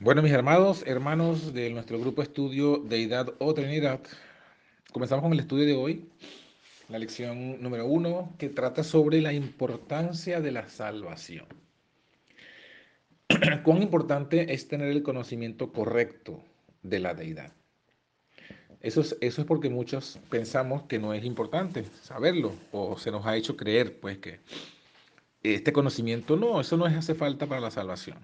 Bueno, mis hermanos, hermanos de nuestro grupo estudio Deidad o Trinidad, comenzamos con el estudio de hoy, la lección número uno, que trata sobre la importancia de la salvación. Cuán importante es tener el conocimiento correcto de la deidad. Eso es, eso es porque muchos pensamos que no es importante saberlo o se nos ha hecho creer pues que este conocimiento no, eso no es hace falta para la salvación.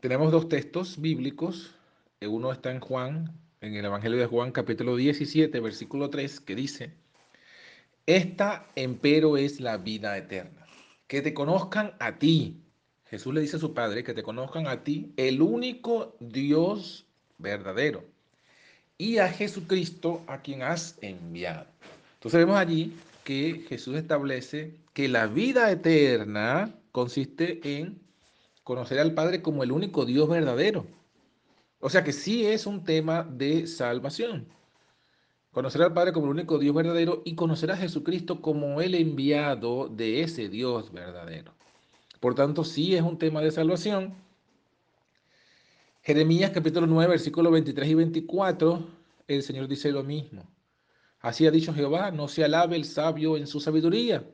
Tenemos dos textos bíblicos, uno está en Juan, en el Evangelio de Juan capítulo 17, versículo 3, que dice, esta empero es la vida eterna, que te conozcan a ti. Jesús le dice a su Padre, que te conozcan a ti, el único Dios verdadero y a Jesucristo a quien has enviado. Entonces vemos allí que Jesús establece que la vida eterna consiste en conocer al Padre como el único Dios verdadero. O sea que sí es un tema de salvación. Conocer al Padre como el único Dios verdadero y conocer a Jesucristo como el enviado de ese Dios verdadero. Por tanto, sí es un tema de salvación Jeremías capítulo 9, versículos 23 y 24, el Señor dice lo mismo. Así ha dicho Jehová, no se alabe el sabio en su sabiduría,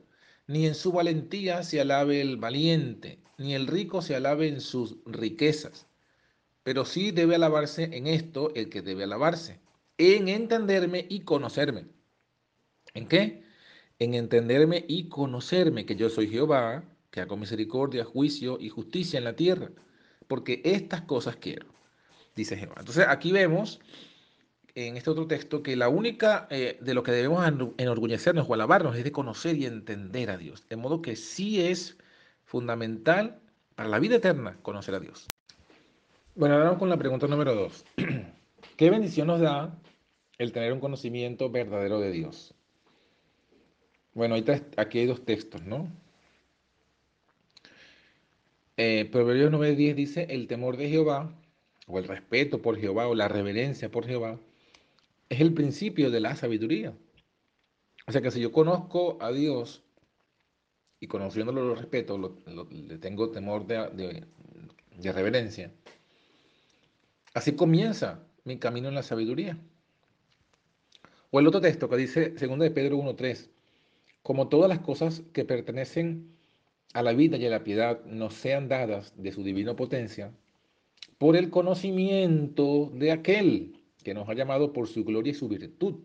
ni en su valentía se alabe el valiente, ni el rico se alabe en sus riquezas. Pero sí debe alabarse en esto el que debe alabarse, en entenderme y conocerme. ¿En qué? En entenderme y conocerme que yo soy Jehová, que hago misericordia, juicio y justicia en la tierra porque estas cosas quiero, dice Jehová. Entonces aquí vemos en este otro texto que la única eh, de lo que debemos enorgullecernos o alabarnos es de conocer y entender a Dios. De modo que sí es fundamental para la vida eterna conocer a Dios. Bueno, ahora vamos con la pregunta número dos. ¿Qué bendición nos da el tener un conocimiento verdadero de Dios? Bueno, aquí hay dos textos, ¿no? Eh, Proverbios 9:10 dice, el temor de Jehová, o el respeto por Jehová, o la reverencia por Jehová, es el principio de la sabiduría. O sea que si yo conozco a Dios y conociéndolo lo respeto, le tengo temor de, de reverencia, así comienza mi camino en la sabiduría. O el otro texto que dice, 2 de Pedro 1.3, como todas las cosas que pertenecen a la vida y a la piedad nos sean dadas de su divina potencia por el conocimiento de aquel que nos ha llamado por su gloria y su virtud.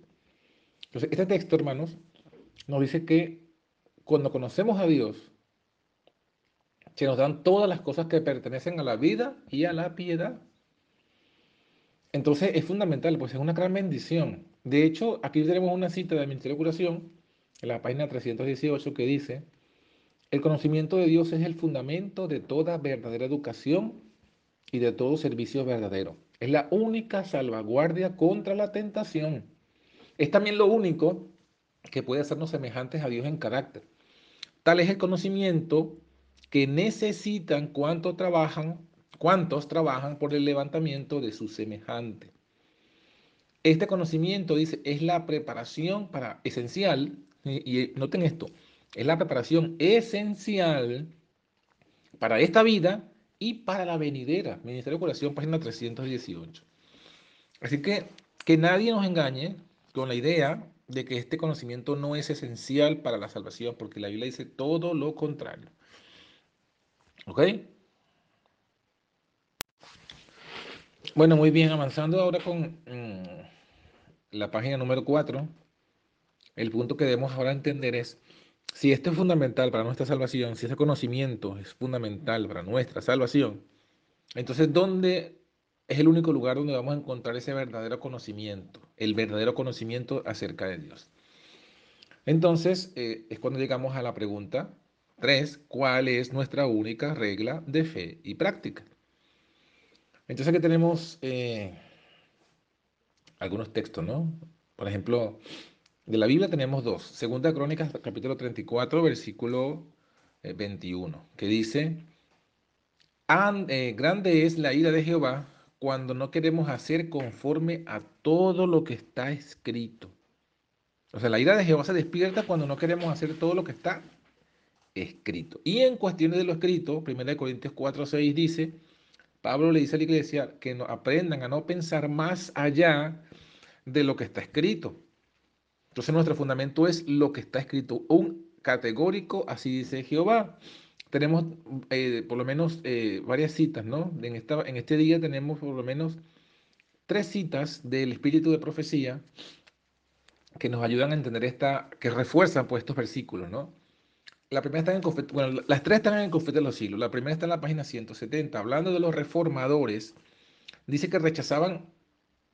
Entonces, este texto, hermanos, nos dice que cuando conocemos a Dios, se nos dan todas las cosas que pertenecen a la vida y a la piedad. Entonces es fundamental, pues es una gran bendición. De hecho, aquí tenemos una cita del Ministerio de Curación, en la página 318, que dice, el conocimiento de Dios es el fundamento de toda verdadera educación y de todo servicio verdadero. Es la única salvaguardia contra la tentación. Es también lo único que puede hacernos semejantes a Dios en carácter. Tal es el conocimiento que necesitan cuantos trabajan, cuantos trabajan por el levantamiento de su semejante. Este conocimiento, dice, es la preparación para esencial, y noten esto, es la preparación esencial para esta vida y para la venidera. Ministerio de Curación, página 318. Así que que nadie nos engañe con la idea de que este conocimiento no es esencial para la salvación, porque la Biblia dice todo lo contrario. ¿Ok? Bueno, muy bien, avanzando ahora con mm, la página número 4, el punto que debemos ahora entender es si esto es fundamental para nuestra salvación, si ese conocimiento es fundamental para nuestra salvación, entonces ¿dónde es el único lugar donde vamos a encontrar ese verdadero conocimiento, el verdadero conocimiento acerca de Dios? Entonces eh, es cuando llegamos a la pregunta 3, ¿cuál es nuestra única regla de fe y práctica? Entonces aquí tenemos eh, algunos textos, ¿no? Por ejemplo, de la Biblia tenemos dos. Segunda Crónicas, capítulo 34, versículo 21, eh, que dice, eh, grande es la ira de Jehová cuando no queremos hacer conforme a todo lo que está escrito. O sea, la ira de Jehová se despierta cuando no queremos hacer todo lo que está escrito. Y en cuestiones de lo escrito, 1 Corintios 4, 6 dice, Pablo le dice a la iglesia que aprendan a no pensar más allá de lo que está escrito. Entonces nuestro fundamento es lo que está escrito, un categórico, así dice Jehová. Tenemos eh, por lo menos eh, varias citas, ¿no? En, esta, en este día tenemos por lo menos tres citas del espíritu de profecía que nos ayudan a entender esta, que refuerzan pues estos versículos, ¿no? La primera está en bueno, las tres están en el Confete de los Siglos. La primera está en la página 170, hablando de los reformadores. Dice que rechazaban,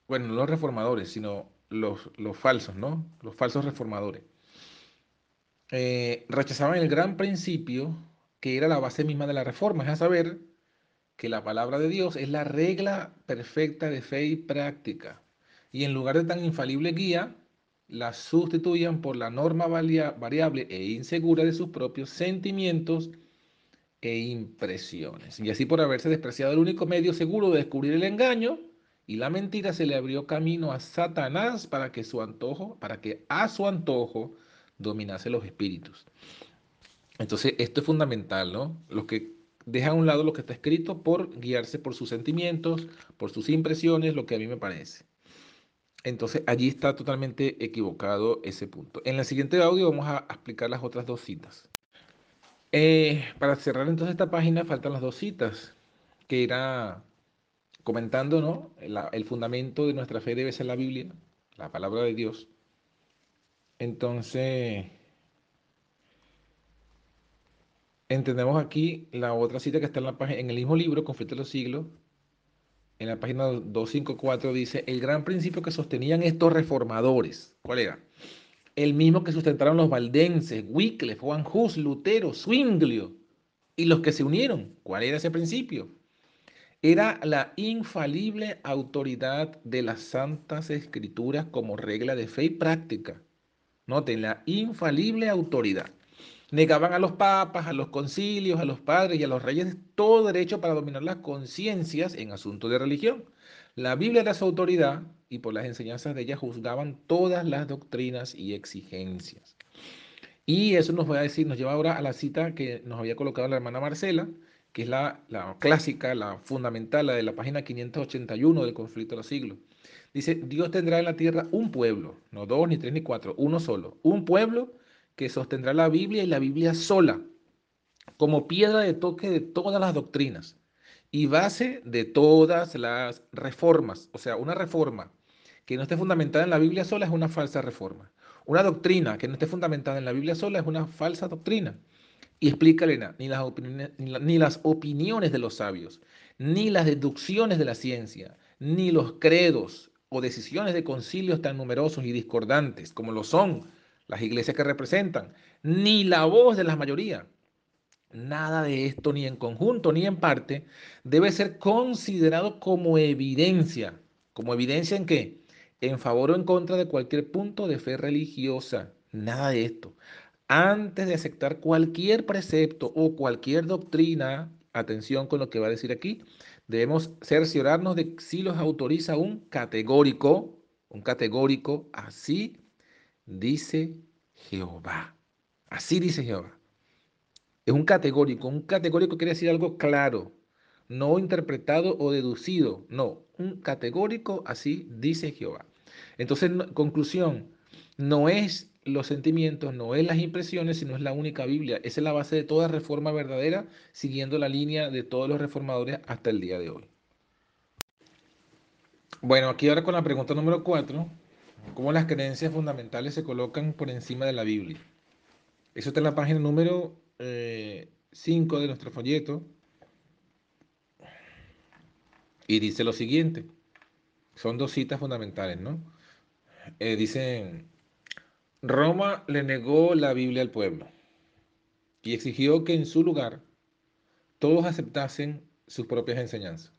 bueno, no los reformadores, sino los, falsos, ¿no? Los falsos reformadores. Eh, rechazaban el gran principio que era la base misma de la reforma, es a saber, que la palabra de Dios es la regla perfecta de fe y práctica. Y en lugar de tan infalible guía, la sustituían por la norma variable e insegura de sus propios sentimientos e impresiones. Y así por haberse despreciado el único medio seguro de descubrir el engaño y la mentira, se le abrió camino a Satanás para que su antojo, para que a su antojo dominase los espíritus. Entonces, esto es fundamental, ¿no? Los que dejan a un lado lo que está escrito por guiarse por sus sentimientos, por sus impresiones, lo que a mí me parece. Entonces allí está totalmente equivocado ese punto. En el siguiente audio vamos a explicar las otras dos citas. Eh, para cerrar entonces esta página faltan las dos citas, que era comentando, ¿no? el fundamento de nuestra fe debe ser la Biblia, la palabra de Dios. Entonces, entendemos aquí la otra cita que está en, la página, en el mismo libro, Conflicto de los Siglos, en la página 254 dice, el gran principio que sostenían estos reformadores, ¿cuál era? El mismo que sustentaron los valdenses, Wycliffe, Juan Hus, Lutero, Zwinglio, y los que se unieron. ¿Cuál era ese principio? Era la infalible autoridad de las santas escrituras como regla de fe y práctica. Noten, la infalible autoridad. Negaban a los papas, a los concilios, a los padres y a los reyes todo derecho para dominar las conciencias en asuntos de religión. La Biblia era su autoridad y por las enseñanzas de ella juzgaban todas las doctrinas y exigencias. Y eso nos va a decir, nos lleva ahora a la cita que nos había colocado la hermana Marcela, que es la, la clásica, la fundamental, la de la página 581 del conflicto de los siglos. Dice, Dios tendrá en la tierra un pueblo, no dos, ni tres, ni cuatro, uno solo, un pueblo que sostendrá la Biblia y la Biblia sola, como piedra de toque de todas las doctrinas y base de todas las reformas. O sea, una reforma que no esté fundamentada en la Biblia sola es una falsa reforma. Una doctrina que no esté fundamentada en la Biblia sola es una falsa doctrina. Y explica Elena, ni las, opiniones, de los sabios, ni las deducciones de la ciencia, ni los credos o decisiones de concilios tan numerosos y discordantes como lo son las iglesias que representan, ni la voz de la mayoría. Nada de esto, ni en conjunto ni en parte, debe ser considerado como evidencia. ¿Como evidencia en qué? En favor o en contra de cualquier punto de fe religiosa. Nada de esto. Antes de aceptar cualquier precepto o cualquier doctrina, atención con lo que va a decir aquí, debemos cerciorarnos de si los autoriza un categórico, un categórico así dice Jehová. Así dice Jehová. Es un categórico. Un categórico quiere decir algo claro, no interpretado o deducido. No, un categórico, así dice Jehová. Entonces, conclusión, no es los sentimientos, no es las impresiones, sino es la única Biblia. Esa es la base de toda reforma verdadera, siguiendo la línea de todos los reformadores hasta el día de hoy. Bueno, aquí ahora con la pregunta número cuatro cómo las creencias fundamentales se colocan por encima de la Biblia. Eso está en la página número 5 eh, de nuestro folleto. Y dice lo siguiente. Son dos citas fundamentales, ¿no? Eh, dicen, Roma le negó la Biblia al pueblo y exigió que en su lugar todos aceptasen sus propias enseñanzas.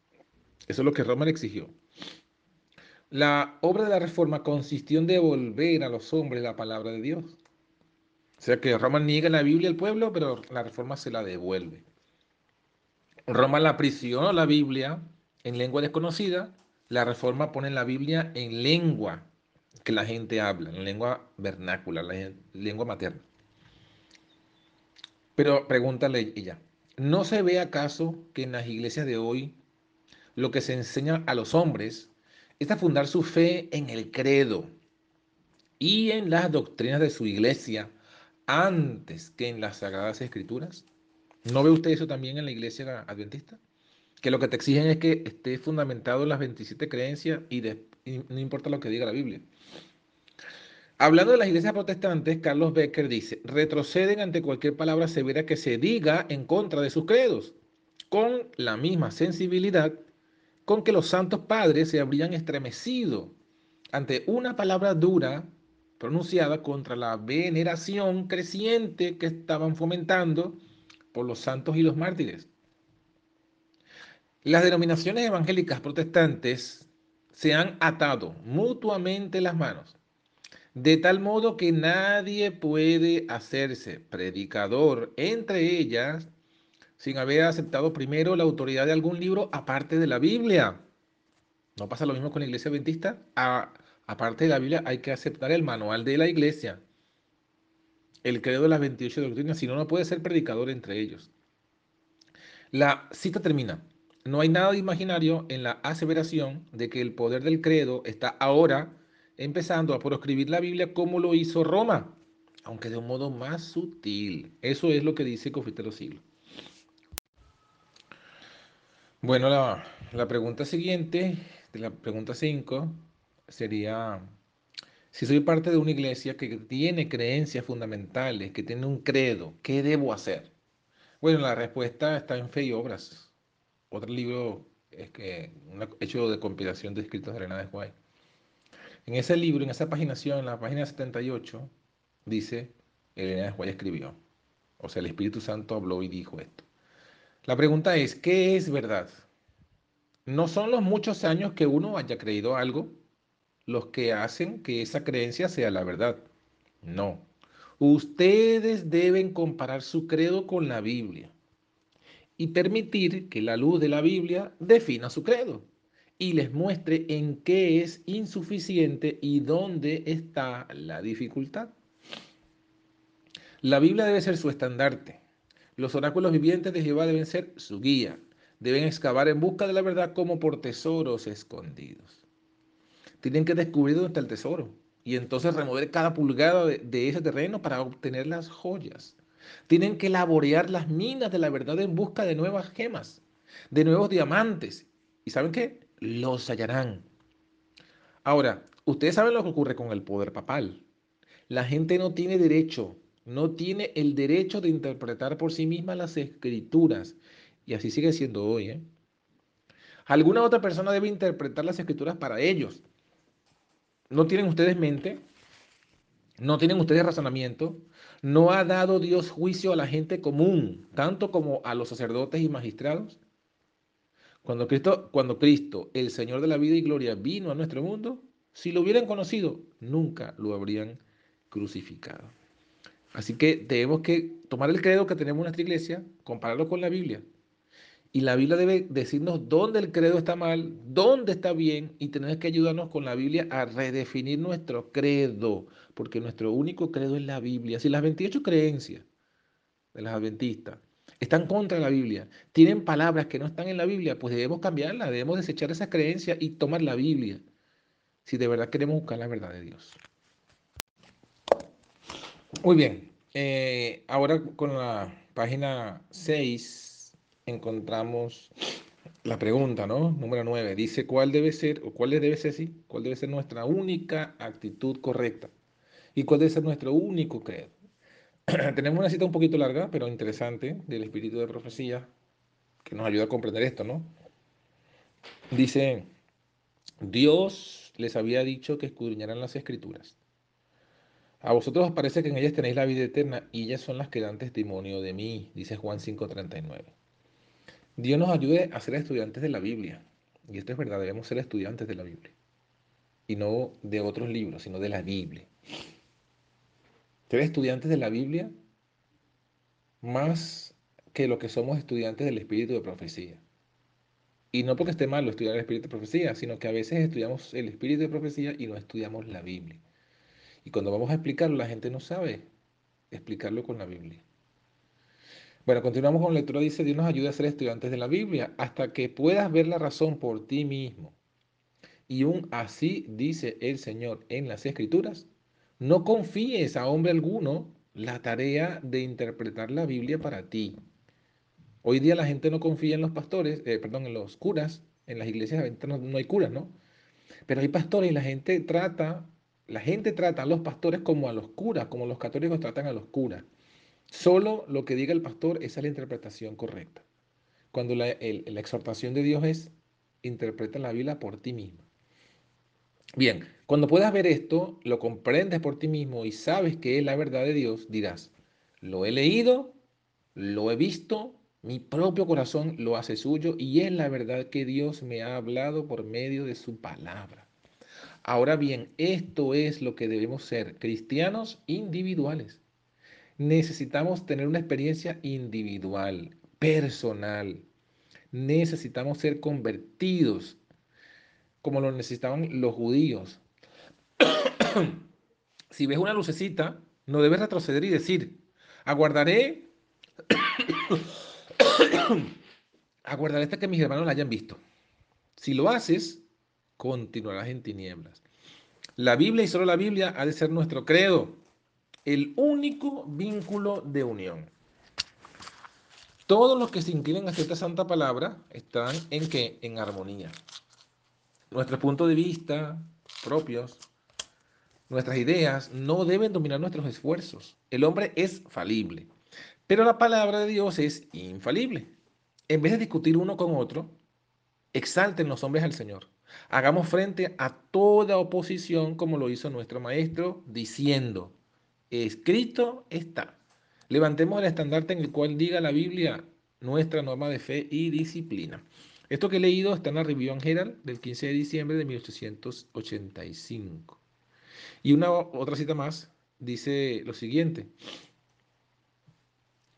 Eso es lo que Roma le exigió. La obra de la reforma consistió en devolver a los hombres la palabra de Dios. O sea que Roma niega la Biblia al pueblo, pero la reforma se la devuelve. Roma la aprisionó la Biblia en lengua desconocida, la reforma pone la Biblia en lengua que la gente habla, en lengua vernácula, la lengua materna. Pero pregúntale ella, ¿no se ve acaso que en las iglesias de hoy lo que se enseña a los hombres es a fundar su fe en el credo y en las doctrinas de su iglesia antes que en las sagradas escrituras. ¿No ve usted eso también en la iglesia adventista? Que lo que te exigen es que esté fundamentado en las 27 creencias y, y no importa lo que diga la Biblia. Hablando de las iglesias protestantes, Carlos Becker dice, retroceden ante cualquier palabra severa que se diga en contra de sus credos, con la misma sensibilidad con que los santos padres se habrían estremecido ante una palabra dura pronunciada contra la veneración creciente que estaban fomentando por los santos y los mártires. Las denominaciones evangélicas protestantes se han atado mutuamente las manos de tal modo que nadie puede hacerse predicador entre ellas sin haber aceptado primero la autoridad de algún libro aparte de la Biblia. ¿No pasa lo mismo con la iglesia adventista? aparte de la Biblia hay que aceptar el manual de la iglesia, el credo de las 28 doctrinas, si no, no puede ser predicador entre ellos. La cita termina. No hay nada imaginario en la aseveración de que el poder del credo está ahora empezando a proscribir la Biblia como lo hizo Roma, aunque de un modo más sutil. Eso es lo que dice Confitero Siglo. Bueno, la, pregunta siguiente, de la pregunta 5, sería, si soy parte de una iglesia que tiene creencias fundamentales, que tiene un credo, ¿qué debo hacer? Bueno, la respuesta está en Fe y Obras. Otro libro es que, hecho de compilación de escritos de Elena de White. En ese libro, en esa paginación, en la página 78, dice, Elena de Juárez escribió, o sea, el Espíritu Santo habló y dijo esto. La pregunta es, ¿qué es verdad? No son los muchos años que uno haya creído algo los que hacen que esa creencia sea la verdad. No. Ustedes deben comparar su credo con la Biblia y permitir que la luz de la Biblia defina su credo y les muestre en qué es insuficiente y dónde está la dificultad. La Biblia debe ser su estandarte. Los oráculos vivientes de Jehová deben ser su guía. Deben excavar en busca de la verdad como por tesoros escondidos. Tienen que descubrir dónde está el tesoro y entonces remover cada pulgada de, de ese terreno para obtener las joyas. Tienen que laborear las minas de la verdad en busca de nuevas gemas, de nuevos diamantes. ¿Y saben qué? Los hallarán. Ahora, ustedes saben lo que ocurre con el poder papal. La gente no tiene derecho, no tiene el derecho de interpretar por sí misma las escrituras. Y así sigue siendo hoy. ¿eh? Alguna otra persona debe interpretar las escrituras para ellos. ¿No tienen ustedes mente? ¿No tienen ustedes razonamiento? ¿No ha dado Dios juicio a la gente común, tanto como a los sacerdotes y magistrados? Cuando Cristo, cuando Cristo, el Señor de la vida y gloria, vino a nuestro mundo, si lo hubieran conocido, nunca lo habrían crucificado. Así que tenemos que tomar el credo que tenemos en nuestra iglesia, compararlo con la Biblia. Y la Biblia debe decirnos dónde el credo está mal, dónde está bien, y tenemos que ayudarnos con la Biblia a redefinir nuestro credo, porque nuestro único credo es la Biblia. Si las 28 creencias de las adventistas están contra la Biblia, tienen palabras que no están en la Biblia, pues debemos cambiarla, debemos desechar esa creencia y tomar la Biblia, si de verdad queremos buscar la verdad de Dios. Muy bien, eh, ahora con la página 6 encontramos la pregunta, ¿no? Número 9. Dice cuál debe ser, o cuál debe ser, sí, cuál debe ser nuestra única actitud correcta y cuál debe ser nuestro único credo. tenemos una cita un poquito larga, pero interesante, del espíritu de profecía, que nos ayuda a comprender esto, ¿no? Dice, Dios les había dicho que escudriñaran las escrituras. A vosotros os parece que en ellas tenéis la vida eterna y ellas son las que dan testimonio de mí, dice Juan 5:39. Dios nos ayude a ser estudiantes de la Biblia. Y esto es verdad, debemos ser estudiantes de la Biblia. Y no de otros libros, sino de la Biblia ser estudiantes de la Biblia más que lo que somos estudiantes del espíritu de profecía. Y no porque esté malo estudiar el espíritu de profecía, sino que a veces estudiamos el espíritu de profecía y no estudiamos la Biblia. Y cuando vamos a explicarlo, la gente no sabe explicarlo con la Biblia. Bueno, continuamos con la lectura. Dice, Dios nos ayuda a ser estudiantes de la Biblia hasta que puedas ver la razón por ti mismo. Y un así dice el Señor en las Escrituras. No confíes a hombre alguno la tarea de interpretar la Biblia para ti. Hoy día la gente no confía en los pastores, eh, perdón, en los curas. En las iglesias no, no hay curas, ¿no? Pero hay pastores y la gente trata, la gente trata a los pastores como a los curas, como los católicos tratan a los curas. Solo lo que diga el pastor, es la interpretación correcta. Cuando la, exhortación de Dios es, interpreta la Biblia por ti mismo. Bien, cuando puedas ver esto, lo comprendes por ti mismo y sabes que es la verdad de Dios, dirás, lo he leído, lo he visto, mi propio corazón lo hace suyo y es la verdad que Dios me ha hablado por medio de su palabra. Ahora bien, esto es lo que debemos ser, cristianos individuales necesitamos tener una experiencia individual, personal. Necesitamos ser convertidos como lo necesitaban los judíos. si ves una lucecita, no debes retroceder y decir, aguardaré, aguardaré hasta que mis hermanos la hayan visto. Si lo haces, continuarás en tinieblas. La Biblia y solo la Biblia ha de ser nuestro credo el único vínculo de unión. Todos los que se inclinan a esta santa palabra están en qué? En armonía. Nuestros puntos de vista propios, nuestras ideas no deben dominar nuestros esfuerzos. El hombre es falible, pero la palabra de Dios es infalible. En vez de discutir uno con otro, exalten los hombres al Señor. Hagamos frente a toda oposición como lo hizo nuestro maestro, diciendo, escrito está. Levantemos el estandarte en el cual diga la Biblia nuestra norma de fe y disciplina. Esto que he leído está en la Review Herald del 15 de diciembre de 1885. Y una otra cita más dice lo siguiente.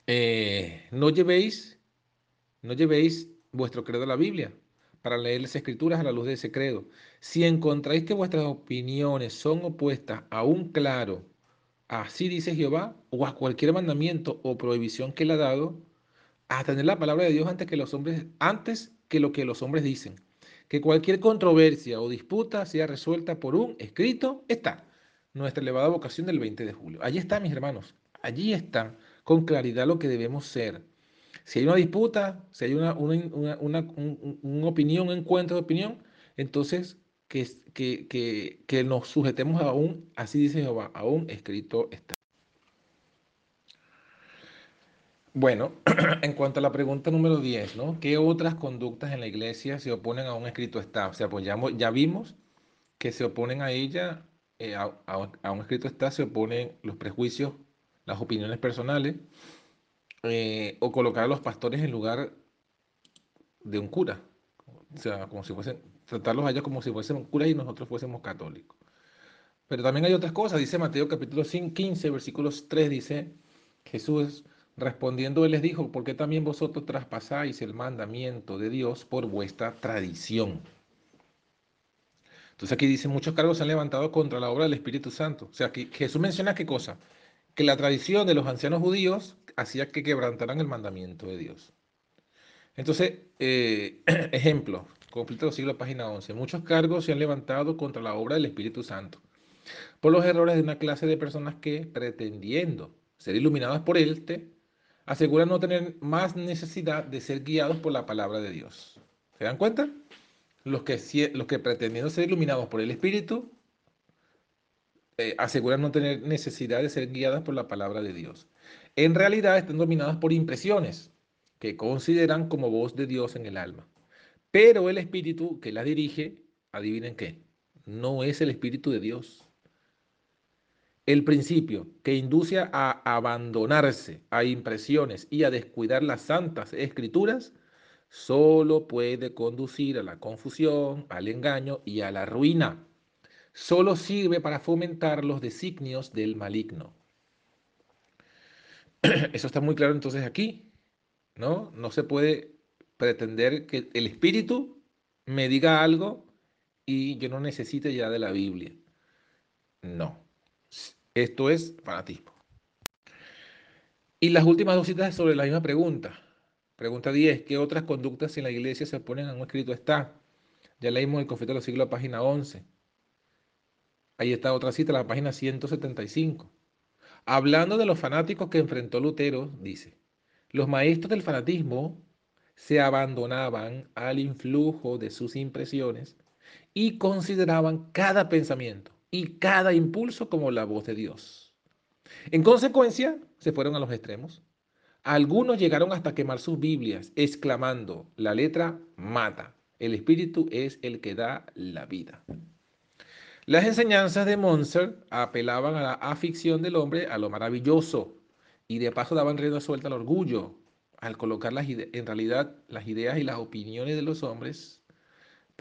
Eh, no llevéis, no llevéis vuestro credo a la Biblia para leer las escrituras a la luz de ese credo. Si encontráis que vuestras opiniones son opuestas a un claro Así dice Jehová, o a cualquier mandamiento o prohibición que le ha dado, a tener la palabra de Dios antes que los hombres, antes que lo que los hombres dicen. Que cualquier controversia o disputa sea resuelta por un escrito, está. Nuestra elevada vocación del 20 de julio. Allí está, mis hermanos. Allí está con claridad lo que debemos ser. Si hay una disputa, si hay una, una, una opinión, un encuentro de opinión, entonces que, que, nos sujetemos a un, así dice Jehová, a un escrito está. Bueno, en cuanto a la pregunta número 10, ¿no? ¿Qué otras conductas en la iglesia se oponen a un escrito está? O sea, pues ya, vimos que se oponen a ella, eh, a, un escrito está, se oponen los prejuicios, las opiniones personales, eh, o colocar a los pastores en lugar de un cura. O sea, como si fuesen tratarlos a ellos como si fuésemos curas y nosotros fuésemos católicos. Pero también hay otras cosas, dice Mateo capítulo 15, versículos 3, dice Jesús respondiendo, él les dijo, ¿por qué también vosotros traspasáis el mandamiento de Dios por vuestra tradición? Entonces aquí dice, muchos cargos se han levantado contra la obra del Espíritu Santo. O sea, que Jesús menciona qué cosa? Que la tradición de los ancianos judíos hacía que quebrantaran el mandamiento de Dios. Entonces, eh, ejemplo, conflicto del siglo, página 11. Muchos cargos se han levantado contra la obra del Espíritu Santo por los errores de una clase de personas que, pretendiendo ser iluminadas por él, aseguran no tener más necesidad de ser guiados por la palabra de Dios. ¿Se dan cuenta? Los que, los que pretendiendo ser iluminados por el Espíritu eh, aseguran no tener necesidad de ser guiadas por la palabra de Dios. En realidad están dominadas por impresiones que consideran como voz de Dios en el alma. Pero el espíritu que la dirige, adivinen qué, no es el espíritu de Dios. El principio que induce a abandonarse a impresiones y a descuidar las santas escrituras, solo puede conducir a la confusión, al engaño y a la ruina. Solo sirve para fomentar los designios del maligno. Eso está muy claro entonces aquí, ¿no? No se puede pretender que el Espíritu me diga algo y yo no necesite ya de la Biblia. No, esto es fanatismo. Y las últimas dos citas sobre la misma pregunta. Pregunta 10. ¿Qué otras conductas en la iglesia se oponen a un escrito está? Ya leímos el Conflicto de los Siglos, página 11. Ahí está otra cita, la página 175. Hablando de los fanáticos que enfrentó Lutero, dice, los maestros del fanatismo se abandonaban al influjo de sus impresiones y consideraban cada pensamiento y cada impulso como la voz de Dios. En consecuencia, se fueron a los extremos. Algunos llegaron hasta quemar sus Biblias, exclamando, la letra mata, el espíritu es el que da la vida. Las enseñanzas de Monser apelaban a la afición del hombre a lo maravilloso y de paso daban rienda suelta al orgullo al colocar en realidad las ideas y las opiniones de los hombres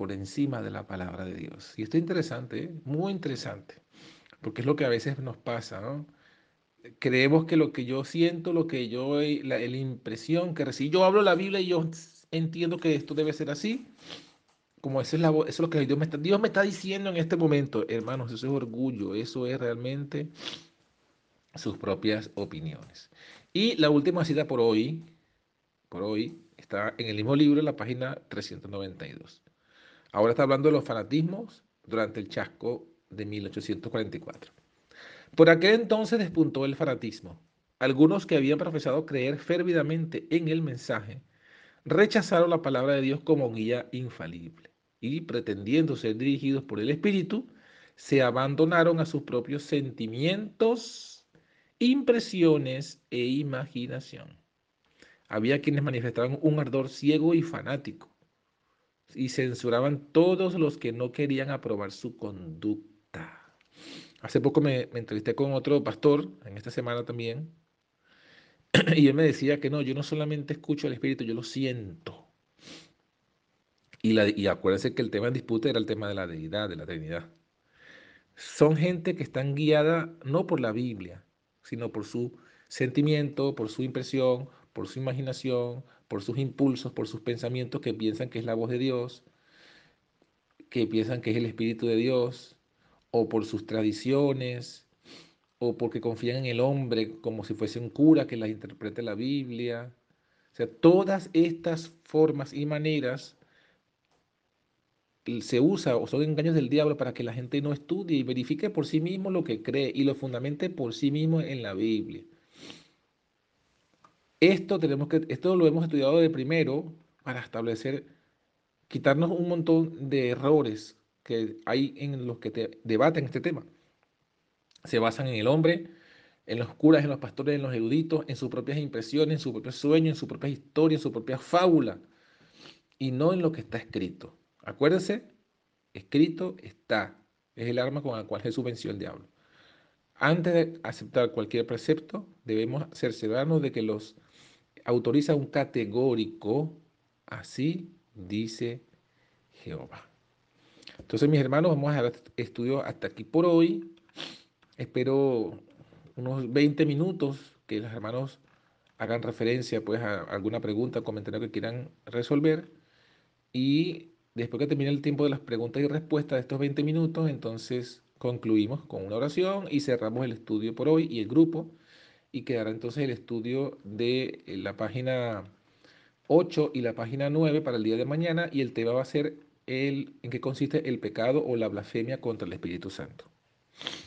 por encima de la palabra de Dios. Y esto es interesante, ¿eh? muy interesante, porque es lo que a veces nos pasa. Creemos que lo que yo siento, lo que yo, la, la impresión que recibo, yo hablo la Biblia y yo entiendo que esto debe ser así, como eso es, es lo que Dios me, está, Dios me está diciendo en este momento, hermanos, eso es orgullo, eso es realmente sus propias opiniones. Y la última cita por hoy, por hoy, está en el mismo libro, en la página 392. Ahora está hablando de los fanatismos durante el chasco de 1844. Por aquel entonces despuntó el fanatismo. Algunos que habían profesado creer férvidamente en el mensaje rechazaron la palabra de Dios como guía infalible y pretendiendo ser dirigidos por el Espíritu, se abandonaron a sus propios sentimientos, impresiones e imaginación. Había quienes manifestaban un ardor ciego y fanático y censuraban todos los que no querían aprobar su conducta. Hace poco me, entrevisté con otro pastor, en esta semana también, y él me decía que no, yo no solamente escucho al Espíritu, yo lo siento. Y, la, y acuérdense que el tema en disputa era el tema de la deidad, de la Trinidad. Son gente que están guiada no por la Biblia, sino por su sentimiento, por su impresión, por su imaginación, por sus impulsos, por sus pensamientos que piensan que es la voz de Dios, que piensan que es el Espíritu de Dios, o por sus tradiciones, o porque confían en el hombre como si fuese un cura que las interprete la Biblia. O sea, todas estas formas y maneras se usa o son engaños del diablo para que la gente no estudie y verifique por sí mismo lo que cree y lo fundamente por sí mismo en la Biblia. Esto, tenemos que, esto lo hemos estudiado de primero para establecer, quitarnos un montón de errores que hay en los que te debaten este tema. Se basan en el hombre, en los curas, en los pastores, en los eruditos, en sus propias impresiones, en su propio sueño, en su propia historia, en su propia fábula, y no en lo que está escrito. Acuérdense, escrito está. Es el arma con la cual Jesús venció al diablo. Antes de aceptar cualquier precepto, debemos cerciorarnos de que los autoriza un categórico, así dice Jehová. Entonces, mis hermanos, vamos a dejar este estudio hasta aquí por hoy. Espero unos 20 minutos que los hermanos hagan referencia pues, a alguna pregunta comentario que quieran resolver. Y Después que termine el tiempo de las preguntas y respuestas de estos 20 minutos, entonces concluimos con una oración y cerramos el estudio por hoy y el grupo. Y quedará entonces el estudio de eh, la página 8 y la página 9 para el día de mañana. Y el tema va a ser el, en qué consiste el pecado o la blasfemia contra el Espíritu Santo.